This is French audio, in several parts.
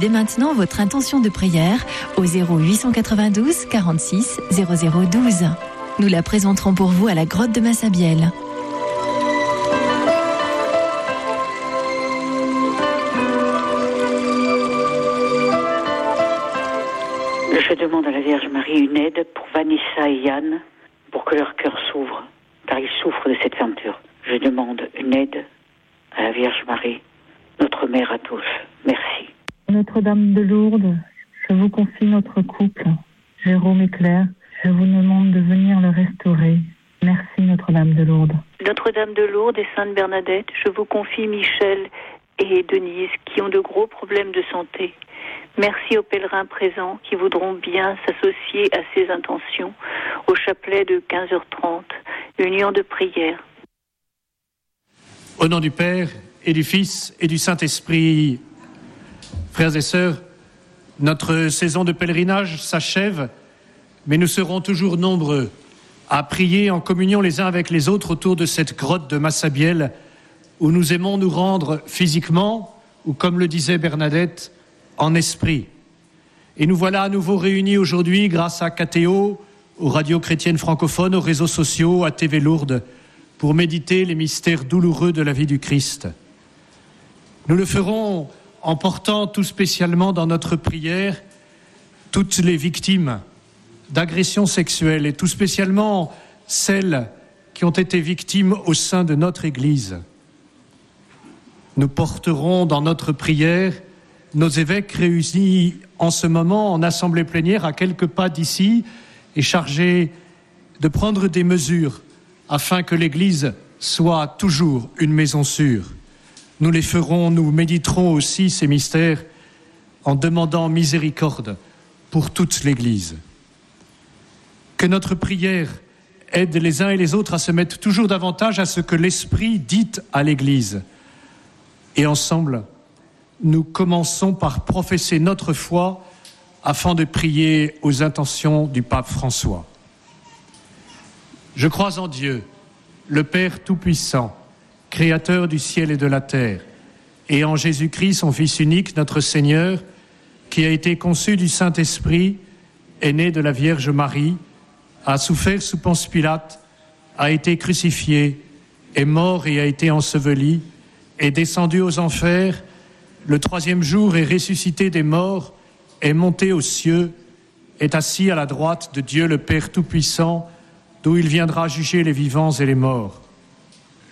Dès maintenant votre intention de prière au 0892 46 0012. Nous la présenterons pour vous à la grotte de Massabielle. Je demande à la Vierge Marie une aide pour Vanessa et Yann pour que leur cœur s'ouvre, car ils souffrent de cette fermeture. Je demande une aide à la Vierge Marie, notre mère à tous. Merci. Notre-Dame de Lourdes, je vous confie notre couple, Jérôme et Claire. Je vous demande de venir le restaurer. Merci Notre-Dame de Lourdes. Notre-Dame de Lourdes et Sainte Bernadette, je vous confie Michel et Denise qui ont de gros problèmes de santé. Merci aux pèlerins présents qui voudront bien s'associer à ces intentions au chapelet de 15h30, union de prière. Au nom du Père et du Fils et du Saint-Esprit, frères et sœurs, notre saison de pèlerinage s'achève, mais nous serons toujours nombreux à prier en communion les uns avec les autres autour de cette grotte de Massabielle où nous aimons nous rendre physiquement ou, comme le disait Bernadette, en esprit. Et nous voilà à nouveau réunis aujourd'hui grâce à KTO, aux radios chrétiennes francophones, aux réseaux sociaux, à TV Lourdes, pour méditer les mystères douloureux de la vie du Christ. Nous le ferons en portant tout spécialement dans notre prière toutes les victimes d'agressions sexuelles et tout spécialement celles qui ont été victimes au sein de notre Église. Nous porterons dans notre prière nos évêques réunis en ce moment en assemblée plénière à quelques pas d'ici et chargés de prendre des mesures afin que l'Église soit toujours une maison sûre. Nous les ferons, nous méditerons aussi ces mystères en demandant miséricorde pour toute l'Église. Que notre prière aide les uns et les autres à se mettre toujours davantage à ce que l'Esprit dit à l'Église. Et ensemble, nous commençons par professer notre foi afin de prier aux intentions du pape François. Je crois en Dieu, le Père Tout-Puissant, Créateur du ciel et de la terre, et en Jésus-Christ, son Fils unique, notre Seigneur, qui a été conçu du Saint-Esprit, est né de la Vierge Marie, a souffert sous Ponce Pilate, a été crucifié, est mort et a été enseveli, est descendu aux enfers, le troisième jour est ressuscité des morts, est monté aux cieux, est assis à la droite de Dieu le Père Tout-Puissant, d'où il viendra juger les vivants et les morts.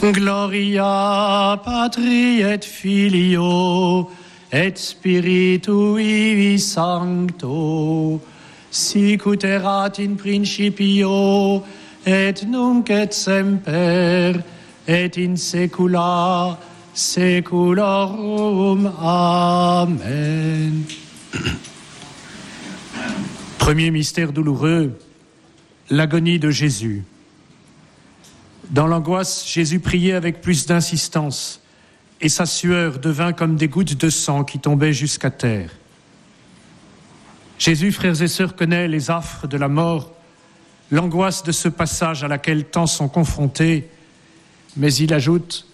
Gloria Patri et Filio et Spiritui Sancto sicut erat in principio et nunc et semper et in saecula saeculorum. Amen. Premier mystère douloureux, l'agonie de Jésus. Dans l'angoisse, Jésus priait avec plus d'insistance. et sa sueur devint comme des gouttes de sang qui tombaient jusqu'à terre. Jésus, frères et sœurs, connaît les affres de la mort, l'angoisse de ce passage à laquelle tant sont confrontés, mais il ajoute,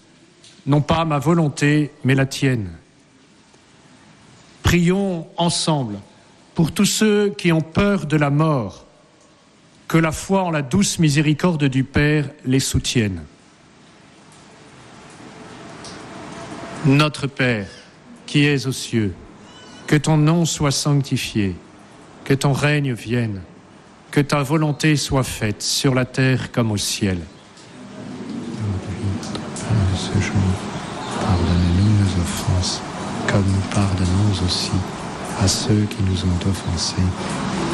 non pas ma volonté, mais la tienne. Prions ensemble pour tous ceux qui ont peur de la mort, que la foi en la douce miséricorde du Père les soutienne. Notre Père, qui es aux cieux, que ton nom soit sanctifié, que ton règne vienne, que ta volonté soit faite sur la terre comme au ciel. pardonne-nous nos offenses, comme nous pardonnons aussi à ceux qui nous ont offensés.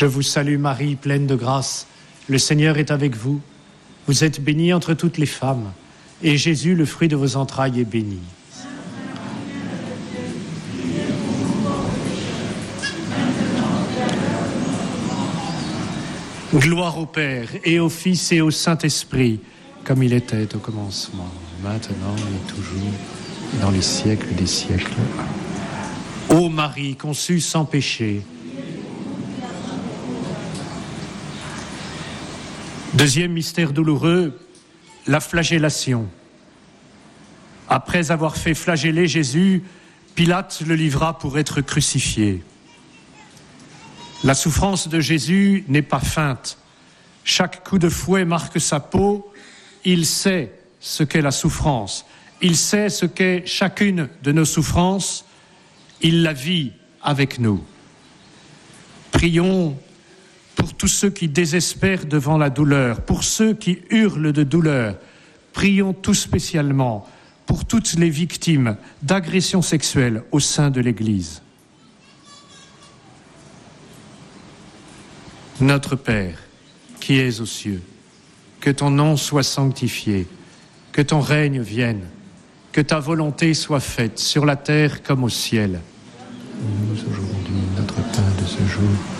Je vous salue Marie, pleine de grâce. Le Seigneur est avec vous. Vous êtes bénie entre toutes les femmes. Et Jésus, le fruit de vos entrailles, est béni. Gloire au Père et au Fils et au Saint-Esprit, comme il était au commencement, maintenant et toujours, dans les siècles des siècles. Ô Marie, conçue sans péché. Deuxième mystère douloureux, la flagellation. Après avoir fait flageller Jésus, Pilate le livra pour être crucifié. La souffrance de Jésus n'est pas feinte. Chaque coup de fouet marque sa peau. Il sait ce qu'est la souffrance. Il sait ce qu'est chacune de nos souffrances. Il la vit avec nous. Prions pour tous ceux qui désespèrent devant la douleur, pour ceux qui hurlent de douleur. Prions tout spécialement pour toutes les victimes d'agressions sexuelles au sein de l'Église. Notre Père, qui es aux cieux, que ton nom soit sanctifié, que ton règne vienne, que ta volonté soit faite sur la terre comme au ciel. Nous aujourd'hui notre pain ce jour.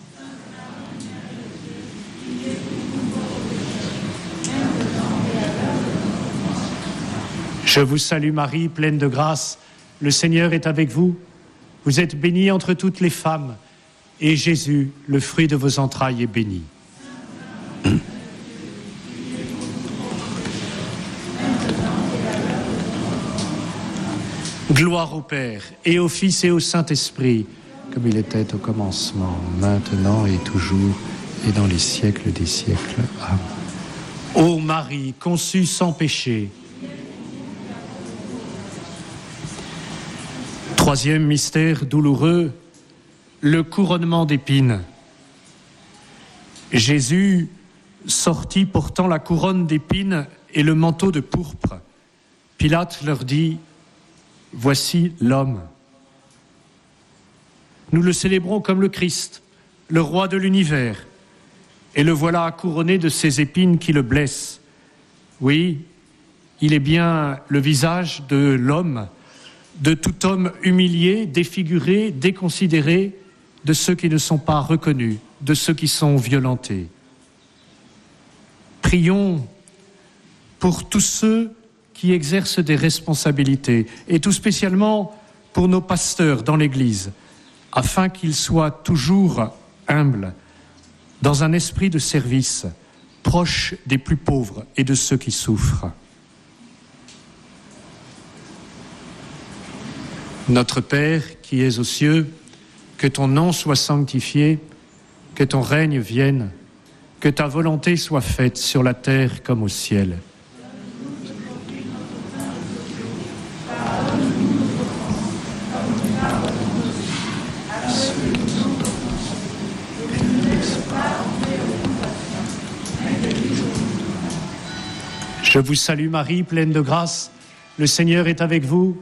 Je vous salue Marie, pleine de grâce. Le Seigneur est avec vous. Vous êtes bénie entre toutes les femmes, et Jésus, le fruit de vos entrailles, est béni. Gloire au Père, et au Fils, et au Saint-Esprit, comme il était au commencement, maintenant et toujours, et dans les siècles des siècles. Amen. Ô Marie, conçue sans péché, Troisième mystère douloureux, le couronnement d'épines. Jésus sortit portant la couronne d'épines et le manteau de pourpre. Pilate leur dit, Voici l'homme. Nous le célébrons comme le Christ, le roi de l'univers, et le voilà couronné de ces épines qui le blessent. Oui, il est bien le visage de l'homme de tout homme humilié, défiguré, déconsidéré, de ceux qui ne sont pas reconnus, de ceux qui sont violentés. Prions pour tous ceux qui exercent des responsabilités, et tout spécialement pour nos pasteurs dans l'Église, afin qu'ils soient toujours humbles, dans un esprit de service, proche des plus pauvres et de ceux qui souffrent. Notre Père qui es aux cieux, que ton nom soit sanctifié, que ton règne vienne, que ta volonté soit faite sur la terre comme au ciel. Je vous salue Marie, pleine de grâce. Le Seigneur est avec vous.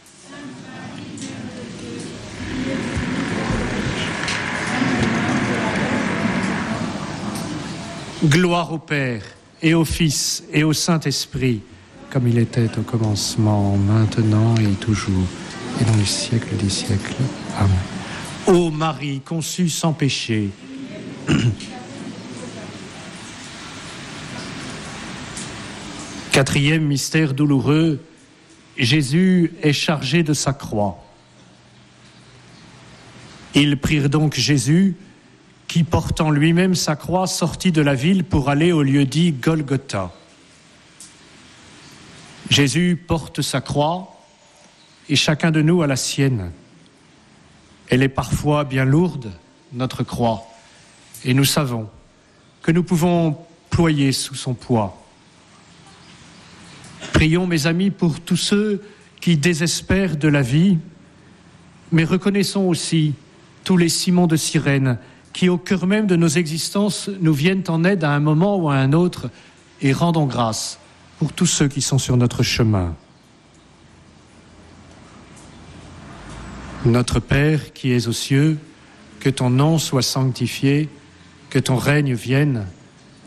Gloire au Père et au Fils et au Saint-Esprit, comme il était au commencement, maintenant et toujours, et dans les siècles des siècles. Amen. Ô Marie conçue sans péché, quatrième mystère douloureux, Jésus est chargé de sa croix. Ils prirent donc Jésus, qui portant lui-même sa croix sortit de la ville pour aller au lieu dit Golgotha. Jésus porte sa croix et chacun de nous a la sienne. Elle est parfois bien lourde, notre croix, et nous savons que nous pouvons ployer sous son poids. Prions, mes amis, pour tous ceux qui désespèrent de la vie, mais reconnaissons aussi tous les Simons de Sirène qui, au cœur même de nos existences, nous viennent en aide à un moment ou à un autre, et rendons grâce pour tous ceux qui sont sur notre chemin. Notre Père qui es aux cieux, que ton nom soit sanctifié, que ton règne vienne,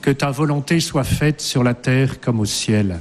que ta volonté soit faite sur la terre comme au ciel.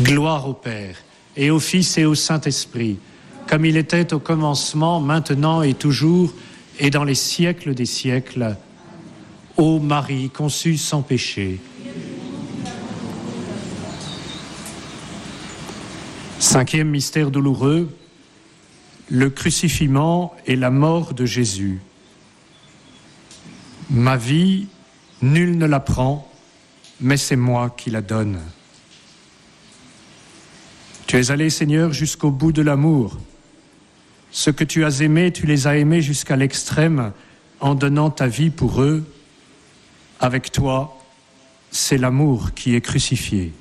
Gloire au Père, et au Fils et au Saint-Esprit, comme il était au commencement, maintenant et toujours, et dans les siècles des siècles. Ô Marie, conçue sans péché, Cinquième mystère douloureux, le crucifiement et la mort de Jésus. Ma vie, nul ne la prend, mais c'est moi qui la donne. Tu es allé, Seigneur, jusqu'au bout de l'amour. Ce que tu as aimé, tu les as aimés jusqu'à l'extrême en donnant ta vie pour eux. Avec toi, c'est l'amour qui est crucifié.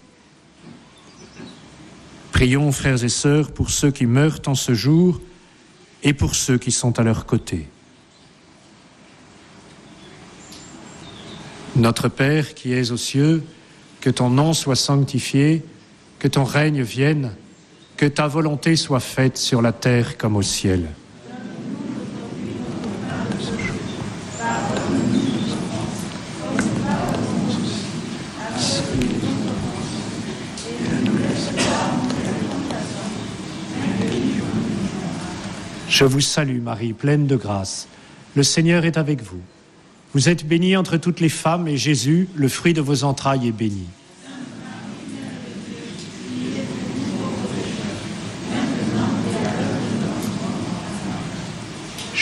Prions, frères et sœurs, pour ceux qui meurent en ce jour et pour ceux qui sont à leur côté. Notre Père qui es aux cieux, que ton nom soit sanctifié, que ton règne vienne, que ta volonté soit faite sur la terre comme au ciel. Je vous salue Marie, pleine de grâce. Le Seigneur est avec vous. Vous êtes bénie entre toutes les femmes et Jésus, le fruit de vos entrailles, est béni.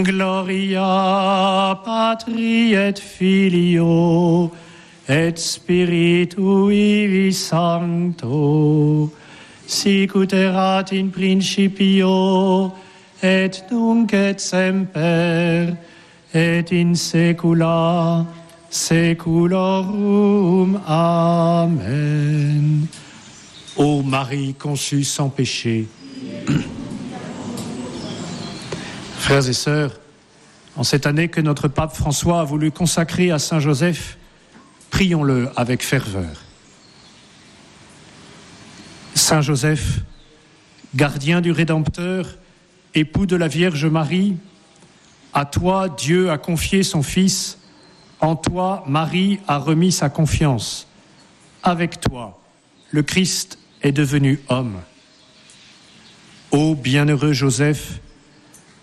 Gloria Patri et Filio et Spiritui Sancto sicut erat in principio et nunc et semper et in saecula saeculorum. Amen. Ô Marie conçue sans péché, Frères et sœurs, en cette année que notre pape François a voulu consacrer à Saint Joseph, prions-le avec ferveur. Saint Joseph, gardien du Rédempteur, époux de la Vierge Marie, à toi Dieu a confié son Fils, en toi Marie a remis sa confiance. Avec toi, le Christ est devenu homme. Ô bienheureux Joseph,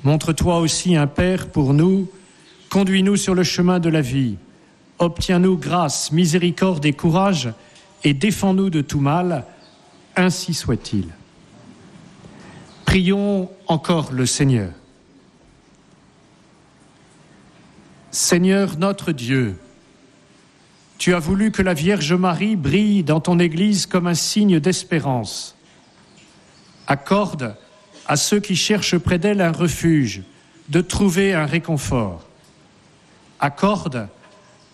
montre-toi aussi un Père pour nous, conduis-nous sur le chemin de la vie, obtiens-nous grâce, miséricorde et courage, et défends-nous de tout mal, ainsi soit-il. Prions encore le Seigneur. Seigneur notre Dieu, tu as voulu que la Vierge Marie brille dans ton Église comme un signe d'espérance. Accorde à ceux qui cherchent près d'elle un refuge de trouver un réconfort. Accorde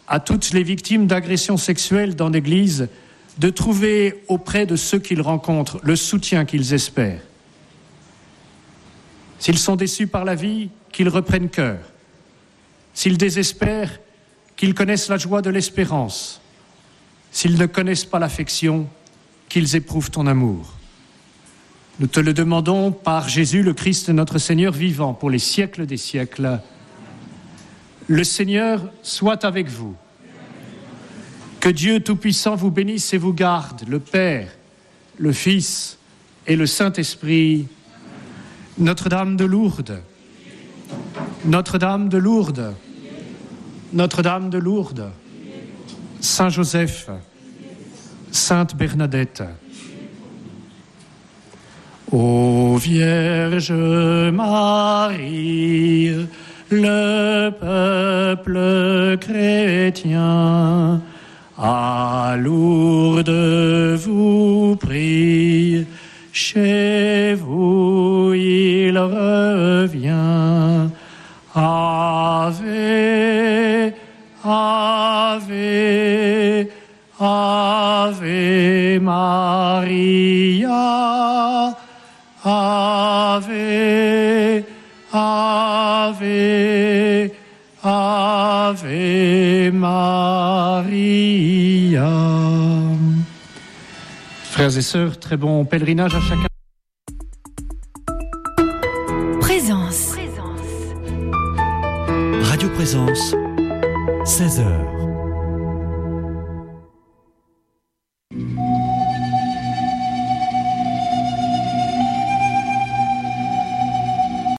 à toutes les victimes d'agressions sexuelles dans l'Église de trouver auprès de ceux qu'ils rencontrent le soutien qu'ils espèrent. S'ils sont déçus par la vie, qu'ils reprennent cœur. S'ils désespèrent, qu'ils connaissent la joie de l'espérance. S'ils ne connaissent pas l'affection, qu'ils éprouvent ton amour. Nous te le demandons par Jésus le Christ, notre Seigneur vivant, pour les siècles des siècles. Le Seigneur soit avec vous. Que Dieu Tout-Puissant vous bénisse et vous garde, le Père, le Fils et le Saint-Esprit. Notre-Dame de Lourdes, Notre-Dame de Lourdes, Notre-Dame de Lourdes, Saint Joseph, Sainte Bernadette. Ô Vierge Marie, le peuple chrétien, à Lourdes vous prie, chez vous il revient. Ave, Ave, Ave Maria, Ave, Ave, Ave Maria. Frères et sœurs, très bon pèlerinage à chacun. Présence. Radio Présence, 16h.